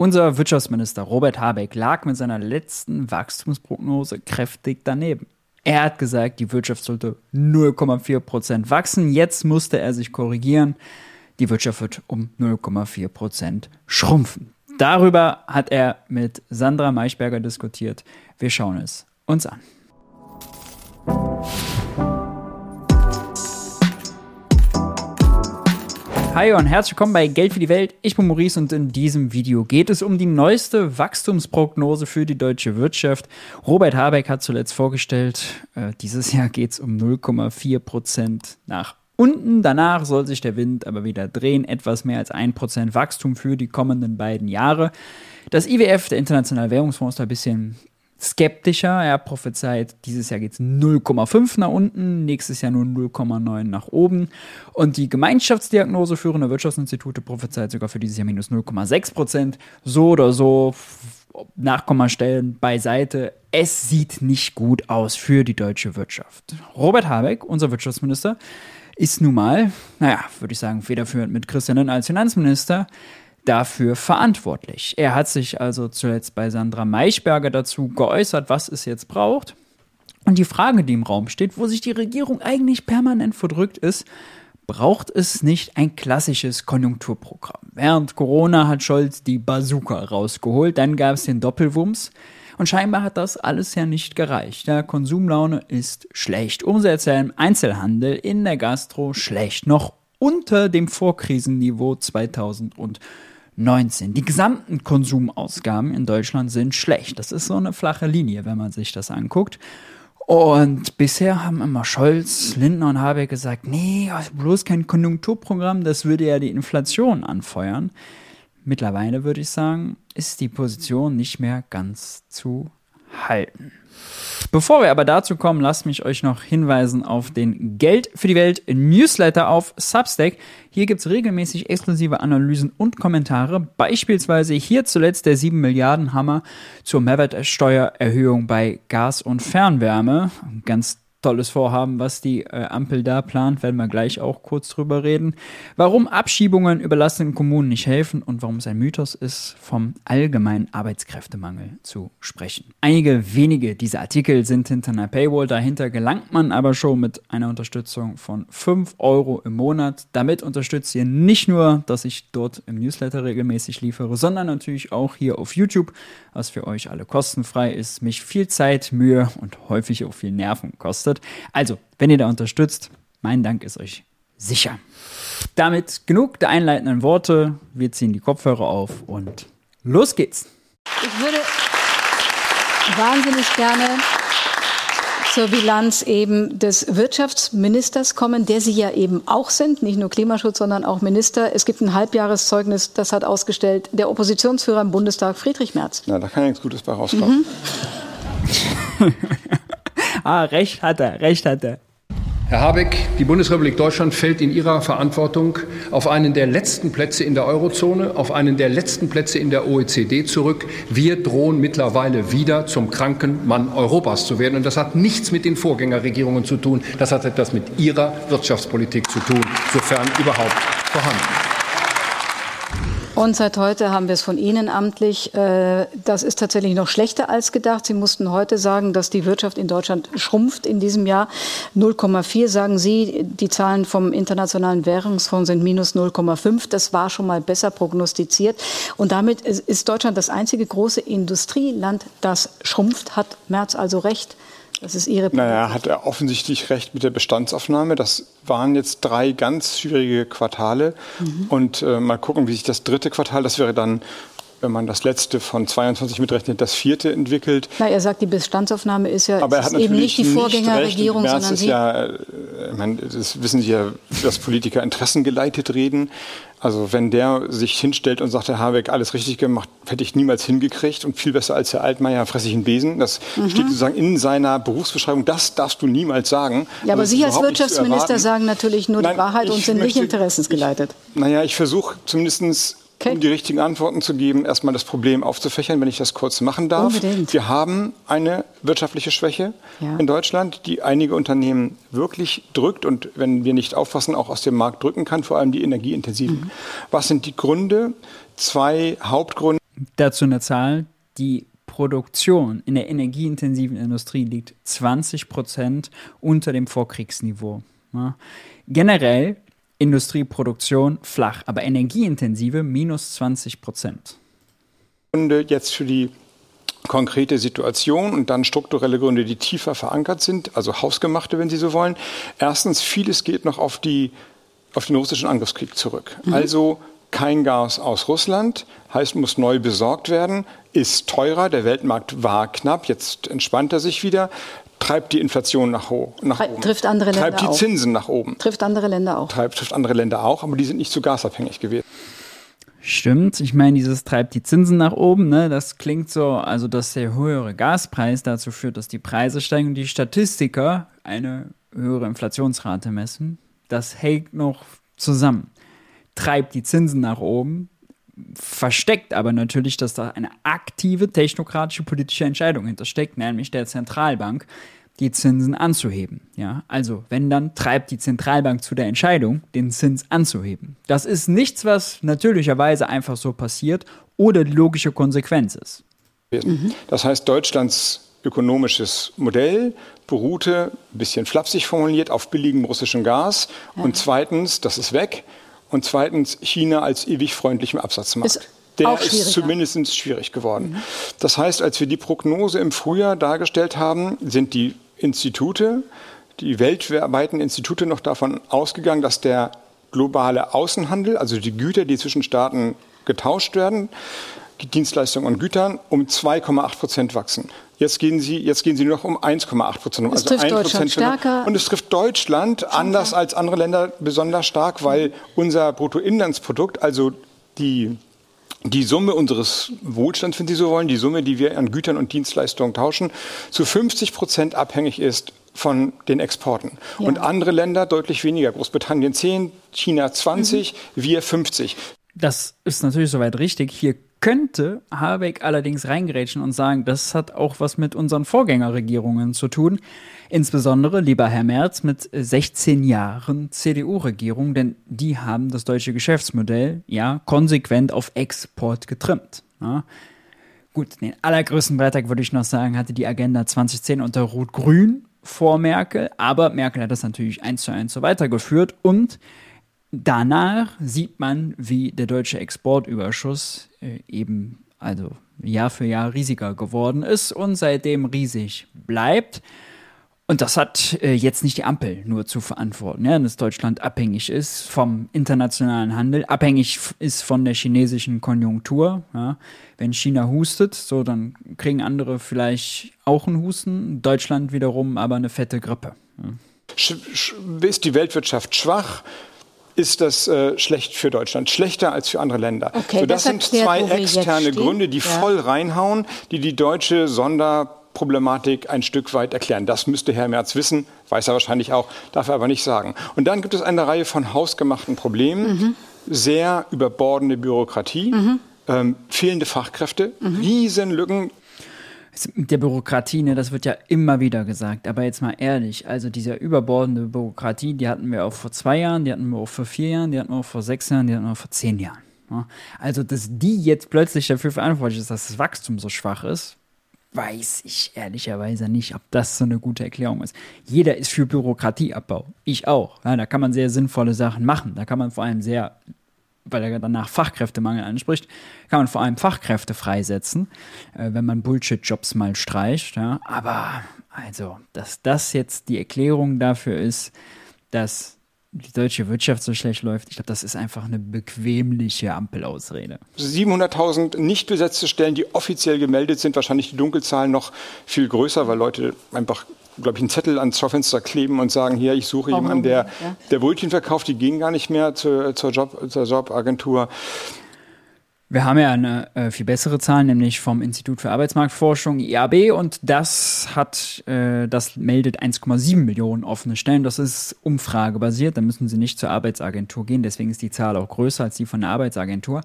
Unser Wirtschaftsminister Robert Habeck lag mit seiner letzten Wachstumsprognose kräftig daneben. Er hat gesagt, die Wirtschaft sollte 0,4 Prozent wachsen. Jetzt musste er sich korrigieren. Die Wirtschaft wird um 0,4 Prozent schrumpfen. Darüber hat er mit Sandra Maischberger diskutiert. Wir schauen es uns an. Hi und herzlich willkommen bei Geld für die Welt. Ich bin Maurice und in diesem Video geht es um die neueste Wachstumsprognose für die deutsche Wirtschaft. Robert Habeck hat zuletzt vorgestellt, äh, dieses Jahr geht es um 0,4 Prozent nach unten. Danach soll sich der Wind aber wieder drehen. Etwas mehr als 1 Prozent Wachstum für die kommenden beiden Jahre. Das IWF, der Internationale Währungsfonds, ist ein bisschen skeptischer. Er prophezeit, dieses Jahr geht es 0,5 nach unten, nächstes Jahr nur 0,9 nach oben. Und die Gemeinschaftsdiagnose führender Wirtschaftsinstitute prophezeit sogar für dieses Jahr minus 0,6 Prozent. So oder so, Nachkommastellen beiseite. Es sieht nicht gut aus für die deutsche Wirtschaft. Robert Habeck, unser Wirtschaftsminister, ist nun mal, naja, würde ich sagen, federführend mit Christian Lindner als Finanzminister dafür verantwortlich. Er hat sich also zuletzt bei Sandra Maischberger dazu geäußert, was es jetzt braucht. Und die Frage, die im Raum steht, wo sich die Regierung eigentlich permanent verdrückt ist, braucht es nicht ein klassisches Konjunkturprogramm. Während Corona hat Scholz die Bazooka rausgeholt, dann gab es den Doppelwumms. Und scheinbar hat das alles ja nicht gereicht. Der Konsumlaune ist schlecht. Umsätze im Einzelhandel, in der Gastro schlecht. Noch unter dem Vorkrisenniveau 2000 19. Die gesamten Konsumausgaben in Deutschland sind schlecht. Das ist so eine flache Linie, wenn man sich das anguckt. Und bisher haben immer Scholz, Lindner und Habeck gesagt, nee, bloß kein Konjunkturprogramm, das würde ja die Inflation anfeuern. Mittlerweile würde ich sagen, ist die Position nicht mehr ganz zu halten. Bevor wir aber dazu kommen, lasst mich euch noch hinweisen auf den Geld für die Welt Newsletter auf Substack. Hier gibt es regelmäßig exklusive Analysen und Kommentare, beispielsweise hier zuletzt der 7 Milliarden Hammer zur Mehrwertsteuererhöhung bei Gas und Fernwärme. Ganz tolles Vorhaben, was die äh, Ampel da plant, werden wir gleich auch kurz drüber reden. Warum Abschiebungen überlasteten Kommunen nicht helfen und warum es ein Mythos ist, vom allgemeinen Arbeitskräftemangel zu sprechen. Einige wenige dieser Artikel sind hinter einer Paywall, dahinter gelangt man aber schon mit einer Unterstützung von 5 Euro im Monat. Damit unterstützt ihr nicht nur, dass ich dort im Newsletter regelmäßig liefere, sondern natürlich auch hier auf YouTube, was für euch alle kostenfrei ist, mich viel Zeit, Mühe und häufig auch viel Nerven kostet kostet. Also, wenn ihr da unterstützt, mein Dank ist euch sicher. Damit genug der einleitenden Worte. Wir ziehen die Kopfhörer auf und los geht's. Ich würde wahnsinnig gerne zur Bilanz eben des Wirtschaftsministers kommen, der Sie ja eben auch sind, nicht nur Klimaschutz, sondern auch Minister. Es gibt ein Halbjahreszeugnis, das hat ausgestellt der Oppositionsführer im Bundestag, Friedrich Merz. Na, da kann ja nichts Gutes bei rauskommen. Mhm. ah, recht hat er, recht hat er. Herr Habeck, die Bundesrepublik Deutschland fällt in ihrer Verantwortung auf einen der letzten Plätze in der Eurozone, auf einen der letzten Plätze in der OECD zurück. Wir drohen mittlerweile wieder zum kranken Mann Europas zu werden. Und das hat nichts mit den Vorgängerregierungen zu tun. Das hat etwas mit ihrer Wirtschaftspolitik zu tun, sofern überhaupt vorhanden. Und seit heute haben wir es von Ihnen amtlich. Äh, das ist tatsächlich noch schlechter als gedacht. Sie mussten heute sagen, dass die Wirtschaft in Deutschland schrumpft in diesem Jahr. 0,4 sagen Sie. Die Zahlen vom Internationalen Währungsfonds sind minus 0,5. Das war schon mal besser prognostiziert. Und damit ist Deutschland das einzige große Industrieland, das schrumpft. Hat Merz also recht? Das ist Ihre Naja, hat er offensichtlich recht mit der Bestandsaufnahme. Das waren jetzt drei ganz schwierige Quartale. Mhm. Und äh, mal gucken, wie sich das dritte Quartal, das wäre dann wenn man das letzte von 22 mitrechnet, das vierte entwickelt. Na, er sagt, die Bestandsaufnahme ist ja Aber er hat eben nicht die Vorgängerregierung, nicht sondern ist Sie. Ja, äh, ich meine, das wissen Sie ja, dass Politiker interessengeleitet reden. Also wenn der sich hinstellt und sagt, Herr Habeck, alles richtig gemacht, hätte ich niemals hingekriegt und viel besser als Herr Altmaier fresse ich einen Besen. Das mhm. steht sozusagen in seiner Berufsbeschreibung, das darfst du niemals sagen. Ja, aber Sie als Wirtschaftsminister sagen natürlich nur Nein, die Wahrheit und sind möchte, nicht interessensgeleitet. Ich, naja, ich versuche zumindest Okay. Um die richtigen Antworten zu geben, erstmal das Problem aufzufächern, wenn ich das kurz machen darf. Unbedingt. Wir haben eine wirtschaftliche Schwäche ja. in Deutschland, die einige Unternehmen wirklich drückt und wenn wir nicht aufpassen, auch aus dem Markt drücken kann, vor allem die energieintensiven. Mhm. Was sind die Gründe? Zwei Hauptgründe. Dazu eine Zahl, die Produktion in der energieintensiven Industrie liegt 20 Prozent unter dem Vorkriegsniveau. Ja. Generell Industrieproduktion flach, aber energieintensive minus 20 Prozent. Gründe jetzt für die konkrete Situation und dann strukturelle Gründe, die tiefer verankert sind, also hausgemachte, wenn Sie so wollen. Erstens, vieles geht noch auf, die, auf den russischen Angriffskrieg zurück. Mhm. Also kein Gas aus Russland, heißt, muss neu besorgt werden, ist teurer, der Weltmarkt war knapp, jetzt entspannt er sich wieder, treibt die Inflation nach, nach oben. Trifft andere Länder Treibt die Zinsen nach oben. Trifft andere Länder auch. Treibt, trifft andere Länder auch, aber die sind nicht so gasabhängig gewesen. Stimmt, ich meine, dieses treibt die Zinsen nach oben, ne? Das klingt so, also dass der höhere Gaspreis dazu führt, dass die Preise steigen und die Statistiker eine höhere Inflationsrate messen. Das hält noch zusammen treibt die Zinsen nach oben, versteckt aber natürlich, dass da eine aktive technokratische politische Entscheidung hintersteckt, nämlich der Zentralbank, die Zinsen anzuheben. Ja, also wenn dann treibt die Zentralbank zu der Entscheidung, den Zins anzuheben. Das ist nichts, was natürlicherweise einfach so passiert oder die logische Konsequenz ist. Das heißt, Deutschlands ökonomisches Modell beruhte, ein bisschen flapsig formuliert, auf billigem russischem Gas. Und zweitens, das ist weg, und zweitens China als ewig freundlichem Absatzmarkt. Ist der ist zumindest schwierig geworden. Mhm. Das heißt, als wir die Prognose im Frühjahr dargestellt haben, sind die Institute, die weltweiten Institute noch davon ausgegangen, dass der globale Außenhandel, also die Güter, die zwischen Staaten getauscht werden, Dienstleistungen und Gütern, um 2,8 Prozent wachsen. Jetzt gehen sie, jetzt gehen sie nur noch um 1,8 Prozent. Es also trifft Deutschland stärker. Und es trifft Deutschland anders als andere Länder besonders stark, weil unser Bruttoinlandsprodukt, also die die Summe unseres Wohlstands, wenn Sie so wollen, die Summe, die wir an Gütern und Dienstleistungen tauschen, zu 50 Prozent abhängig ist von den Exporten. Ja. Und andere Länder deutlich weniger. Großbritannien 10, China 20, mhm. wir 50. Das ist natürlich soweit richtig. Hier könnte Habeck allerdings reingerätschen und sagen, das hat auch was mit unseren Vorgängerregierungen zu tun. Insbesondere, lieber Herr Merz, mit 16 Jahren CDU-Regierung, denn die haben das deutsche Geschäftsmodell ja konsequent auf Export getrimmt. Ja. Gut, den allergrößten Beitrag würde ich noch sagen, hatte die Agenda 2010 unter Rot-Grün vor Merkel, aber Merkel hat das natürlich eins zu eins so weitergeführt und Danach sieht man, wie der deutsche Exportüberschuss äh, eben also Jahr für Jahr riesiger geworden ist und seitdem riesig bleibt. Und das hat äh, jetzt nicht die Ampel nur zu verantworten, ja, dass Deutschland abhängig ist vom internationalen Handel, abhängig ist von der chinesischen Konjunktur. Ja. Wenn China hustet, so dann kriegen andere vielleicht auch einen Husten, Deutschland wiederum aber eine fette Grippe. Ja. Ist die Weltwirtschaft schwach? Ist das äh, schlecht für Deutschland, schlechter als für andere Länder. Okay, so, das, das sind zwei externe Gründe, die ja. voll reinhauen, die die deutsche Sonderproblematik ein Stück weit erklären. Das müsste Herr Merz wissen, weiß er wahrscheinlich auch, darf er aber nicht sagen. Und dann gibt es eine Reihe von hausgemachten Problemen, mhm. sehr überbordende Bürokratie, mhm. ähm, fehlende Fachkräfte, mhm. Riesenlücken mit der Bürokratie, ne, das wird ja immer wieder gesagt. Aber jetzt mal ehrlich, also diese überbordende Bürokratie, die hatten wir auch vor zwei Jahren, die hatten wir auch vor vier Jahren, die hatten wir auch vor sechs Jahren, die hatten wir auch vor zehn Jahren. Ne? Also, dass die jetzt plötzlich dafür verantwortlich ist, dass das Wachstum so schwach ist, weiß ich ehrlicherweise nicht, ob das so eine gute Erklärung ist. Jeder ist für Bürokratieabbau. Ich auch. Ja, da kann man sehr sinnvolle Sachen machen. Da kann man vor allem sehr weil er danach Fachkräftemangel anspricht, kann man vor allem Fachkräfte freisetzen, äh, wenn man Bullshit-Jobs mal streicht. Ja. Aber also, dass das jetzt die Erklärung dafür ist, dass die deutsche Wirtschaft so schlecht läuft, ich glaube, das ist einfach eine bequemliche Ampelausrede. 700.000 nicht besetzte Stellen, die offiziell gemeldet sind, wahrscheinlich die Dunkelzahlen noch viel größer, weil Leute einfach glaube ich, einen Zettel ans Schaufenster kleben und sagen, hier, ich suche Warum? jemanden, der, ja. der Brötchen verkauft, die gehen gar nicht mehr zur, zur, Job, zur Jobagentur. Wir haben ja eine äh, viel bessere Zahl, nämlich vom Institut für Arbeitsmarktforschung IAB und das hat, äh, das meldet 1,7 Millionen offene Stellen. Das ist umfragebasiert, da müssen Sie nicht zur Arbeitsagentur gehen, deswegen ist die Zahl auch größer als die von der Arbeitsagentur.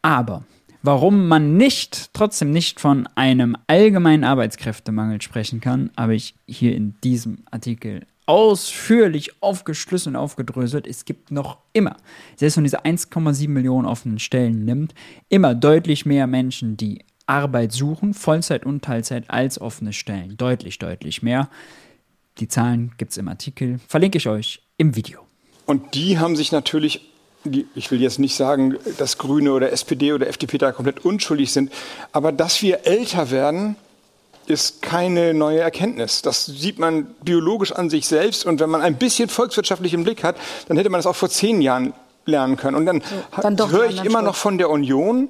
Aber Warum man nicht, trotzdem nicht von einem allgemeinen Arbeitskräftemangel sprechen kann, habe ich hier in diesem Artikel ausführlich aufgeschlüsselt und aufgedröselt. Es gibt noch immer, selbst wenn diese 1,7 Millionen offenen Stellen nimmt, immer deutlich mehr Menschen, die Arbeit suchen, Vollzeit und Teilzeit als offene Stellen. Deutlich, deutlich mehr. Die Zahlen gibt es im Artikel. Verlinke ich euch im Video. Und die haben sich natürlich ich will jetzt nicht sagen, dass Grüne oder SPD oder FDP da komplett unschuldig sind, aber dass wir älter werden, ist keine neue Erkenntnis. Das sieht man biologisch an sich selbst. Und wenn man ein bisschen volkswirtschaftlich im Blick hat, dann hätte man das auch vor zehn Jahren lernen können. Und dann, dann höre ich immer noch von der Union,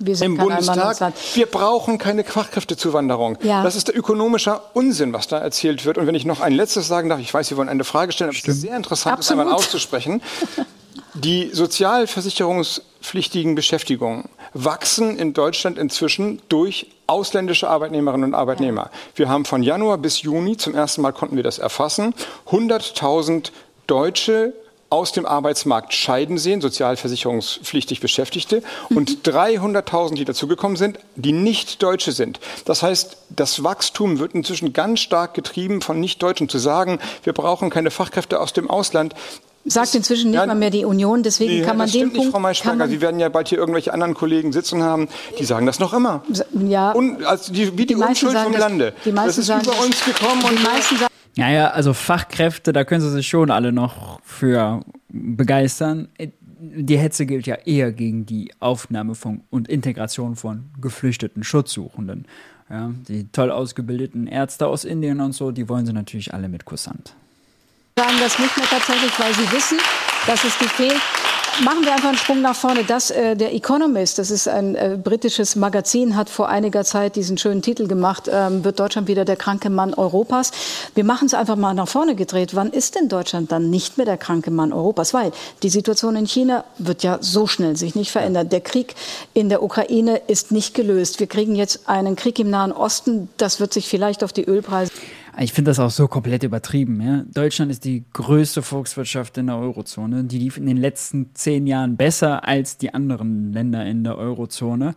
im Bundestag. Wir brauchen keine Fachkräftezuwanderung. Ja. Das ist der ökonomische Unsinn, was da erzählt wird. Und wenn ich noch ein letztes sagen darf, ich weiß, Sie wollen eine Frage stellen, aber es ist sehr interessant, das einmal auszusprechen. Die sozialversicherungspflichtigen Beschäftigungen wachsen in Deutschland inzwischen durch ausländische Arbeitnehmerinnen und Arbeitnehmer. Wir haben von Januar bis Juni, zum ersten Mal konnten wir das erfassen, 100.000 Deutsche aus dem Arbeitsmarkt scheiden sehen, sozialversicherungspflichtig Beschäftigte, mhm. und 300.000, die dazugekommen sind, die nicht Deutsche sind. Das heißt, das Wachstum wird inzwischen ganz stark getrieben von Nicht-Deutschen. Zu sagen, wir brauchen keine Fachkräfte aus dem Ausland, Sagt inzwischen nicht ja, mal mehr die Union, deswegen nee, kann man das den stimmt Punkt. Nicht, Frau Maischberger, Sie werden ja bald hier irgendwelche anderen Kollegen sitzen haben, die sagen das noch immer. Ja. Und, also die, wie die, die Unschuld vom das, Lande. Die meisten das ist sagen, über uns gekommen und die meisten sagen, naja, also Fachkräfte, da können sie sich schon alle noch für begeistern. Die Hetze gilt ja eher gegen die Aufnahme von und Integration von geflüchteten Schutzsuchenden. Ja, die toll ausgebildeten Ärzte aus Indien und so, die wollen sie natürlich alle mit Kussant sagen das nicht mehr tatsächlich, weil sie wissen, dass es die fehlt. Machen wir einfach einen Sprung nach vorne. Das, äh, der Economist, das ist ein äh, britisches Magazin, hat vor einiger Zeit diesen schönen Titel gemacht, ähm, wird Deutschland wieder der kranke Mann Europas. Wir machen es einfach mal nach vorne gedreht. Wann ist denn Deutschland dann nicht mehr der kranke Mann Europas? Weil die Situation in China wird ja so schnell sich nicht verändern. Der Krieg in der Ukraine ist nicht gelöst. Wir kriegen jetzt einen Krieg im Nahen Osten. Das wird sich vielleicht auf die Ölpreise ich finde das auch so komplett übertrieben. Ja? Deutschland ist die größte Volkswirtschaft in der Eurozone. Die lief in den letzten zehn Jahren besser als die anderen Länder in der Eurozone.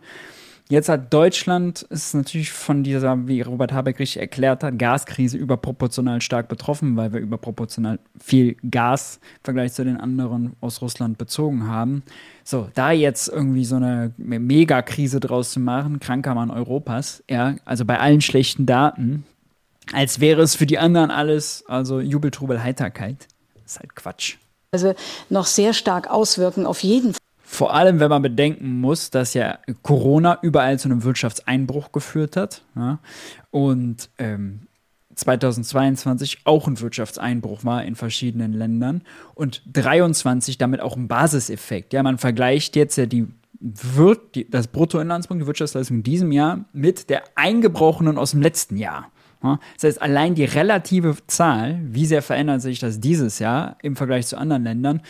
Jetzt hat Deutschland, ist natürlich von dieser, wie Robert Habeck richtig erklärt hat, Gaskrise überproportional stark betroffen, weil wir überproportional viel Gas im Vergleich zu den anderen aus Russland bezogen haben. So, da jetzt irgendwie so eine Megakrise draus zu machen, kranker Mann Europas, ja, also bei allen schlechten Daten, als wäre es für die anderen alles, also Jubeltrubel, Heiterkeit. Das ist halt Quatsch. Also noch sehr stark auswirken, auf jeden Fall. Vor allem, wenn man bedenken muss, dass ja Corona überall zu einem Wirtschaftseinbruch geführt hat. Ja? Und ähm, 2022 auch ein Wirtschaftseinbruch war in verschiedenen Ländern und 23 damit auch ein Basiseffekt. Ja, man vergleicht jetzt ja die wird die, das Bruttoinlandsprodukt, die Wirtschaftsleistung in diesem Jahr mit der eingebrochenen aus dem letzten Jahr. Das heißt, allein die relative Zahl, wie sehr verändert sich das dieses Jahr im Vergleich zu anderen Ländern,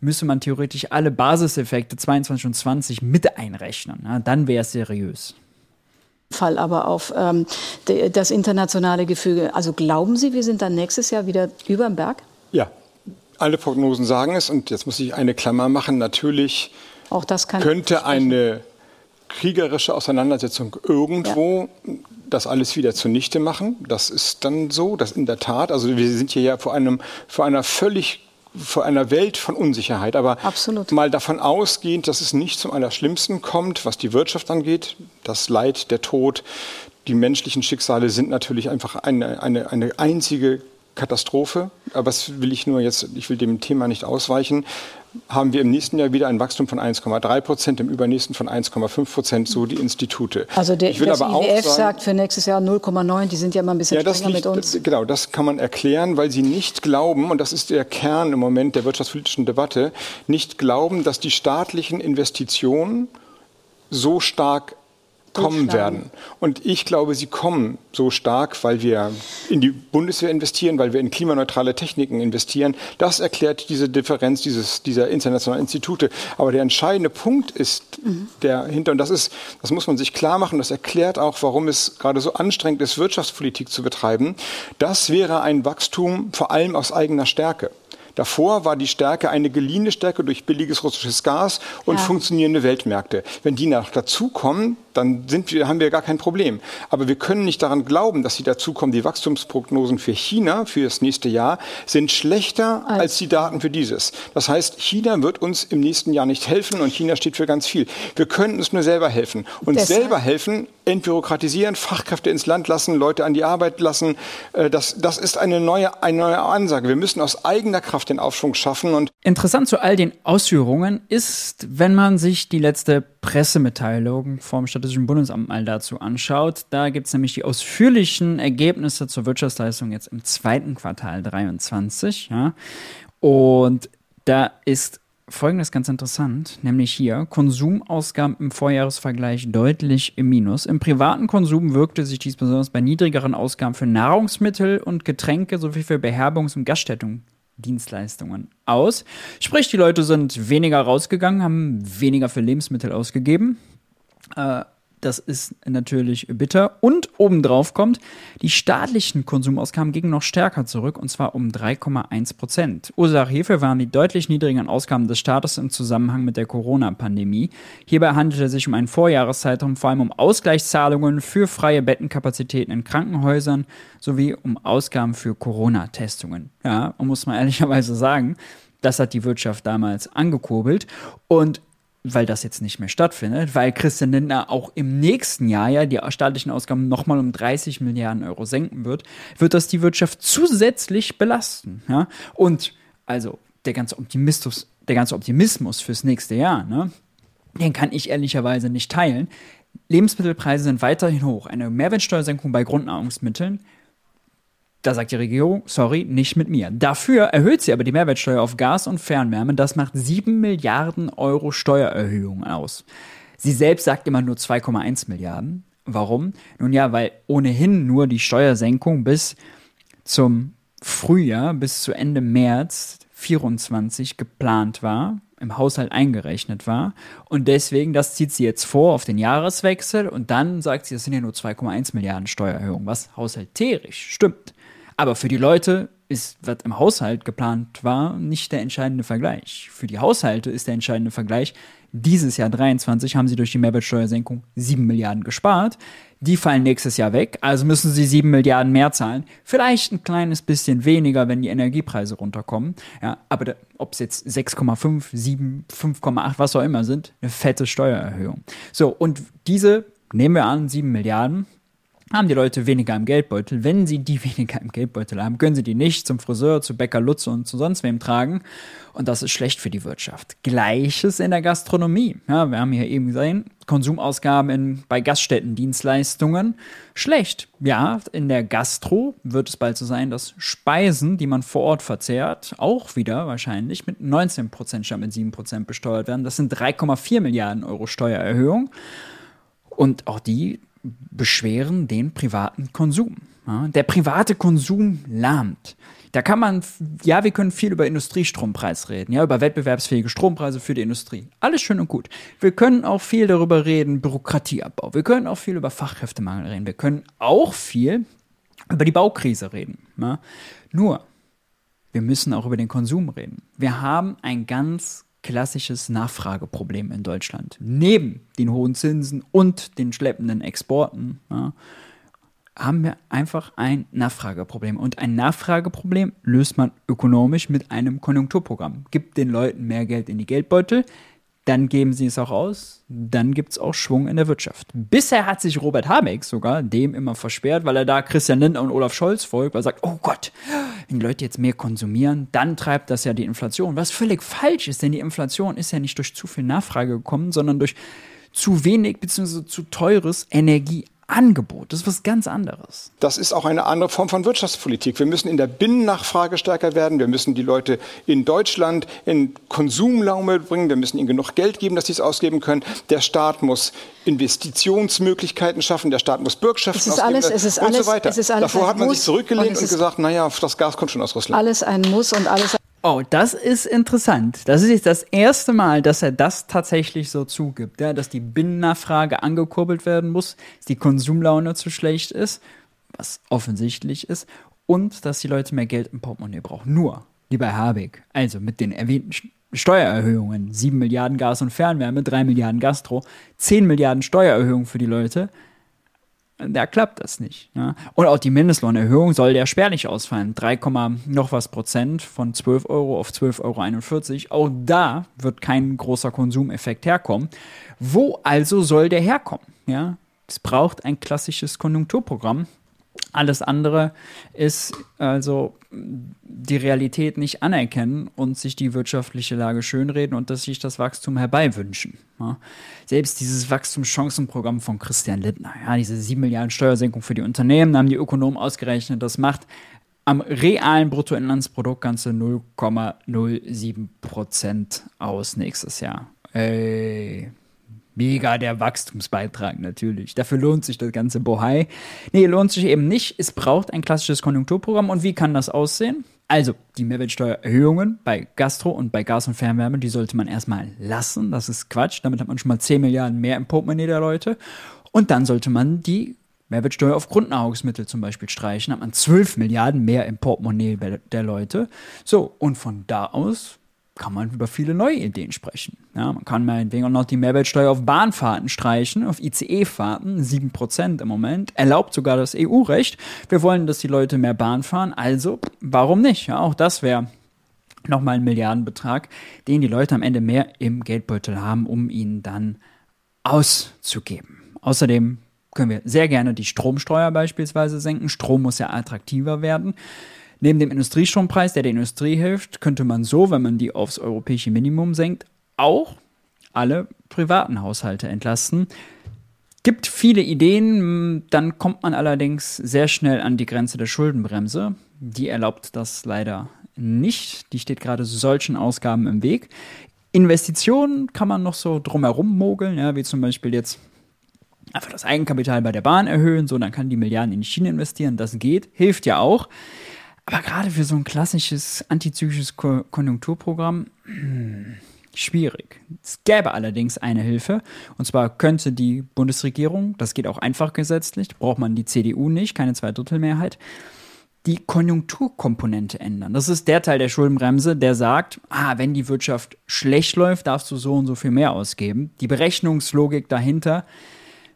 müsste man theoretisch alle Basiseffekte 22 und 20 mit einrechnen. Dann wäre es seriös. Fall aber auf ähm, das internationale Gefüge. Also glauben Sie, wir sind dann nächstes Jahr wieder über dem Berg? Ja, alle Prognosen sagen es. Und jetzt muss ich eine Klammer machen. Natürlich könnte eine kriegerische Auseinandersetzung irgendwo ja. Das alles wieder zunichte machen. Das ist dann so, das in der Tat. Also wir sind hier ja vor einem, vor einer völlig vor einer Welt von Unsicherheit. Aber Absolut. mal davon ausgehend, dass es nicht zum Allerschlimmsten kommt, was die Wirtschaft angeht, das Leid, der Tod, die menschlichen Schicksale sind natürlich einfach eine, eine, eine einzige Katastrophe. Aber das will ich nur jetzt, ich will dem Thema nicht ausweichen haben wir im nächsten Jahr wieder ein Wachstum von 1,3 Prozent, im übernächsten von 1,5 Prozent, so die Institute. Also der, das IWF sagt für nächstes Jahr 0,9, die sind ja immer ein bisschen ja, strenger liegt, mit uns. Genau, das kann man erklären, weil sie nicht glauben, und das ist der Kern im Moment der wirtschaftspolitischen Debatte, nicht glauben, dass die staatlichen Investitionen so stark kommen werden. Und ich glaube, sie kommen so stark, weil wir in die Bundeswehr investieren, weil wir in klimaneutrale Techniken investieren. Das erklärt diese Differenz dieses, dieser internationalen Institute. Aber der entscheidende Punkt ist mhm. der hinter, und das ist, das muss man sich klar machen, das erklärt auch, warum es gerade so anstrengend ist, Wirtschaftspolitik zu betreiben. Das wäre ein Wachstum vor allem aus eigener Stärke. Davor war die Stärke eine geliehene Stärke durch billiges russisches Gas und ja. funktionierende Weltmärkte. Wenn die nach dazukommen, dann sind wir, haben wir gar kein Problem. Aber wir können nicht daran glauben, dass sie dazukommen. Die Wachstumsprognosen für China für das nächste Jahr sind schlechter als, als die Daten für dieses. Das heißt, China wird uns im nächsten Jahr nicht helfen und China steht für ganz viel. Wir können uns nur selber helfen. Uns Deshalb. selber helfen, entbürokratisieren, Fachkräfte ins Land lassen, Leute an die Arbeit lassen. Äh, das, das ist eine neue, eine neue Ansage. Wir müssen aus eigener Kraft den Aufschwung schaffen. Und Interessant zu all den Ausführungen ist, wenn man sich die letzte Pressemitteilung vom Statistischen Bundesamt mal dazu anschaut. Da gibt es nämlich die ausführlichen Ergebnisse zur Wirtschaftsleistung jetzt im zweiten Quartal 23. Ja. Und da ist Folgendes ganz interessant, nämlich hier Konsumausgaben im Vorjahresvergleich deutlich im Minus. Im privaten Konsum wirkte sich dies besonders bei niedrigeren Ausgaben für Nahrungsmittel und Getränke sowie für Beherbergungs- und Gaststättendienstleistungen aus. Sprich, die Leute sind weniger rausgegangen, haben weniger für Lebensmittel ausgegeben. Äh, das ist natürlich bitter. Und obendrauf kommt, die staatlichen Konsumausgaben gingen noch stärker zurück, und zwar um 3,1 Prozent. Ursache hierfür waren die deutlich niedrigen Ausgaben des Staates im Zusammenhang mit der Corona-Pandemie. Hierbei handelte es sich um einen Vorjahreszeitraum, vor allem um Ausgleichszahlungen für freie Bettenkapazitäten in Krankenhäusern sowie um Ausgaben für Corona-Testungen. Ja, und muss man ehrlicherweise sagen, das hat die Wirtschaft damals angekurbelt. Und weil das jetzt nicht mehr stattfindet, weil Christian Lindner auch im nächsten Jahr ja die staatlichen Ausgaben nochmal um 30 Milliarden Euro senken wird, wird das die Wirtschaft zusätzlich belasten. Ja? Und also der ganze Optimismus, der ganze Optimismus fürs nächste Jahr, ne, den kann ich ehrlicherweise nicht teilen. Lebensmittelpreise sind weiterhin hoch. Eine Mehrwertsteuersenkung bei Grundnahrungsmitteln da sagt die Regierung, sorry, nicht mit mir. Dafür erhöht sie aber die Mehrwertsteuer auf Gas und Fernwärme. Das macht 7 Milliarden Euro Steuererhöhung aus. Sie selbst sagt immer nur 2,1 Milliarden. Warum? Nun ja, weil ohnehin nur die Steuersenkung bis zum Frühjahr, bis zu Ende März 24 geplant war, im Haushalt eingerechnet war. Und deswegen, das zieht sie jetzt vor auf den Jahreswechsel und dann sagt sie, das sind ja nur 2,1 Milliarden Steuererhöhung, was haushalterisch stimmt. Aber für die Leute ist, was im Haushalt geplant war, nicht der entscheidende Vergleich. Für die Haushalte ist der entscheidende Vergleich, dieses Jahr 23 haben sie durch die Mehrwertsteuersenkung 7 Milliarden gespart. Die fallen nächstes Jahr weg, also müssen sie 7 Milliarden mehr zahlen. Vielleicht ein kleines bisschen weniger, wenn die Energiepreise runterkommen. Ja, aber ob es jetzt 6,5, 7, 5,8, was auch immer sind, eine fette Steuererhöhung. So, und diese, nehmen wir an, 7 Milliarden, haben die Leute weniger im Geldbeutel. Wenn sie die weniger im Geldbeutel haben, können sie die nicht zum Friseur, zu Bäcker Lutze und zu sonst wem tragen. Und das ist schlecht für die Wirtschaft. Gleiches in der Gastronomie. Ja, wir haben hier eben gesehen, Konsumausgaben in, bei Gaststätten, Dienstleistungen. Schlecht. Ja, in der Gastro wird es bald so sein, dass Speisen, die man vor Ort verzehrt, auch wieder wahrscheinlich mit 19% statt mit 7% besteuert werden. Das sind 3,4 Milliarden Euro Steuererhöhung. Und auch die beschweren den privaten Konsum. Ja, der private Konsum lahmt. Da kann man, ja, wir können viel über Industriestrompreis reden, ja, über wettbewerbsfähige Strompreise für die Industrie. Alles schön und gut. Wir können auch viel darüber reden, Bürokratieabbau. Wir können auch viel über Fachkräftemangel reden. Wir können auch viel über die Baukrise reden. Ja. Nur, wir müssen auch über den Konsum reden. Wir haben ein ganz klassisches Nachfrageproblem in Deutschland. Neben den hohen Zinsen und den schleppenden Exporten ja, haben wir einfach ein Nachfrageproblem. Und ein Nachfrageproblem löst man ökonomisch mit einem Konjunkturprogramm. Gibt den Leuten mehr Geld in die Geldbeutel, dann geben sie es auch aus, dann gibt es auch Schwung in der Wirtschaft. Bisher hat sich Robert Habeck sogar dem immer versperrt, weil er da Christian Lindner und Olaf Scholz folgt, weil er sagt, oh Gott, wenn die Leute jetzt mehr konsumieren, dann treibt das ja die Inflation. Was völlig falsch ist, denn die Inflation ist ja nicht durch zu viel Nachfrage gekommen, sondern durch zu wenig bzw. zu teures Energie Angebot. Das ist was ganz anderes. Das ist auch eine andere Form von Wirtschaftspolitik. Wir müssen in der Binnennachfrage stärker werden. Wir müssen die Leute in Deutschland in Konsumlaume bringen. Wir müssen ihnen genug Geld geben, dass sie es ausgeben können. Der Staat muss Investitionsmöglichkeiten schaffen. Der Staat muss Bürgschaften es ist alles, es ist und alles, so weiter. Es ist alles Davor hat man Muss sich zurückgelehnt und, und gesagt, naja, das Gas kommt schon aus Russland. Alles ein Muss und alles Oh, das ist interessant. Das ist jetzt das erste Mal, dass er das tatsächlich so zugibt, ja, dass die Binnennachfrage angekurbelt werden muss, dass die Konsumlaune zu schlecht ist, was offensichtlich ist, und dass die Leute mehr Geld im Portemonnaie brauchen. Nur, lieber Habeck, also mit den erwähnten Steuererhöhungen. 7 Milliarden Gas und Fernwärme, 3 Milliarden Gastro, 10 Milliarden Steuererhöhungen für die Leute. Da klappt das nicht. Ja. Und auch die Mindestlohnerhöhung soll ja spärlich ausfallen. 3, noch was Prozent von 12 Euro auf 12,41 Euro. Auch da wird kein großer Konsumeffekt herkommen. Wo also soll der herkommen? Ja. Es braucht ein klassisches Konjunkturprogramm. Alles andere ist also die Realität nicht anerkennen und sich die wirtschaftliche Lage schönreden und dass sich das Wachstum herbeiwünschen. Ja. Selbst dieses Wachstumschancenprogramm von Christian Lindner, ja, diese 7 Milliarden Steuersenkung für die Unternehmen, haben die Ökonomen ausgerechnet, das macht am realen Bruttoinlandsprodukt ganze 0,07 Prozent aus nächstes Jahr. Ey, Mega der Wachstumsbeitrag natürlich. Dafür lohnt sich das ganze Bohai. Nee, lohnt sich eben nicht. Es braucht ein klassisches Konjunkturprogramm. Und wie kann das aussehen? Also, die Mehrwertsteuererhöhungen bei Gastro und bei Gas und Fernwärme, die sollte man erstmal lassen. Das ist Quatsch. Damit hat man schon mal 10 Milliarden mehr im Portemonnaie der Leute. Und dann sollte man die Mehrwertsteuer auf Grundnahrungsmittel zum Beispiel streichen. Hat man 12 Milliarden mehr im Portemonnaie der Leute. So, und von da aus kann man über viele neue Ideen sprechen. Ja, man kann meinetwegen auch noch die Mehrwertsteuer auf Bahnfahrten streichen, auf ICE-Fahrten, 7% im Moment, erlaubt sogar das EU-Recht. Wir wollen, dass die Leute mehr Bahn fahren, also warum nicht? Ja, auch das wäre nochmal ein Milliardenbetrag, den die Leute am Ende mehr im Geldbeutel haben, um ihn dann auszugeben. Außerdem können wir sehr gerne die Stromsteuer beispielsweise senken. Strom muss ja attraktiver werden. Neben dem Industriestrompreis, der der Industrie hilft, könnte man so, wenn man die aufs europäische Minimum senkt, auch alle privaten Haushalte entlasten. Gibt viele Ideen, dann kommt man allerdings sehr schnell an die Grenze der Schuldenbremse. Die erlaubt das leider nicht. Die steht gerade solchen Ausgaben im Weg. Investitionen kann man noch so drumherum mogeln, ja, wie zum Beispiel jetzt einfach das Eigenkapital bei der Bahn erhöhen, so dann kann die Milliarden in die Schiene investieren. Das geht, hilft ja auch. Aber gerade für so ein klassisches antizyklisches Ko Konjunkturprogramm, hm, schwierig. Es gäbe allerdings eine Hilfe. Und zwar könnte die Bundesregierung, das geht auch einfach gesetzlich, braucht man die CDU nicht, keine Zweidrittelmehrheit, die Konjunkturkomponente ändern. Das ist der Teil der Schuldenbremse, der sagt, ah, wenn die Wirtschaft schlecht läuft, darfst du so und so viel mehr ausgeben. Die Berechnungslogik dahinter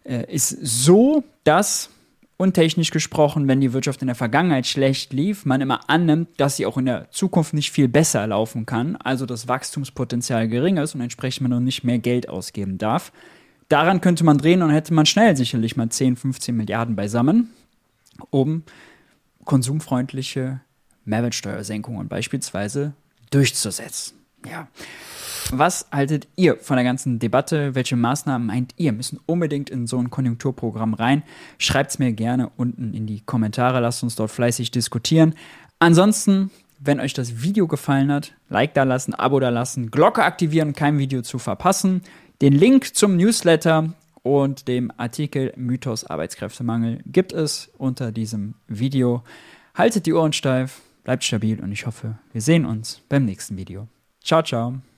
äh, ist so, dass und technisch gesprochen, wenn die Wirtschaft in der Vergangenheit schlecht lief, man immer annimmt, dass sie auch in der Zukunft nicht viel besser laufen kann, also das Wachstumspotenzial gering ist und entsprechend man noch nicht mehr Geld ausgeben darf. Daran könnte man drehen und hätte man schnell sicherlich mal 10, 15 Milliarden beisammen, um konsumfreundliche Mehrwertsteuersenkungen beispielsweise durchzusetzen. Ja. Was haltet ihr von der ganzen Debatte? Welche Maßnahmen meint ihr müssen unbedingt in so ein Konjunkturprogramm rein? Schreibt es mir gerne unten in die Kommentare. Lasst uns dort fleißig diskutieren. Ansonsten, wenn euch das Video gefallen hat, Like da lassen, Abo da lassen, Glocke aktivieren, kein Video zu verpassen. Den Link zum Newsletter und dem Artikel Mythos Arbeitskräftemangel gibt es unter diesem Video. Haltet die Ohren steif, bleibt stabil und ich hoffe, wir sehen uns beim nächsten Video. Ciao, ciao.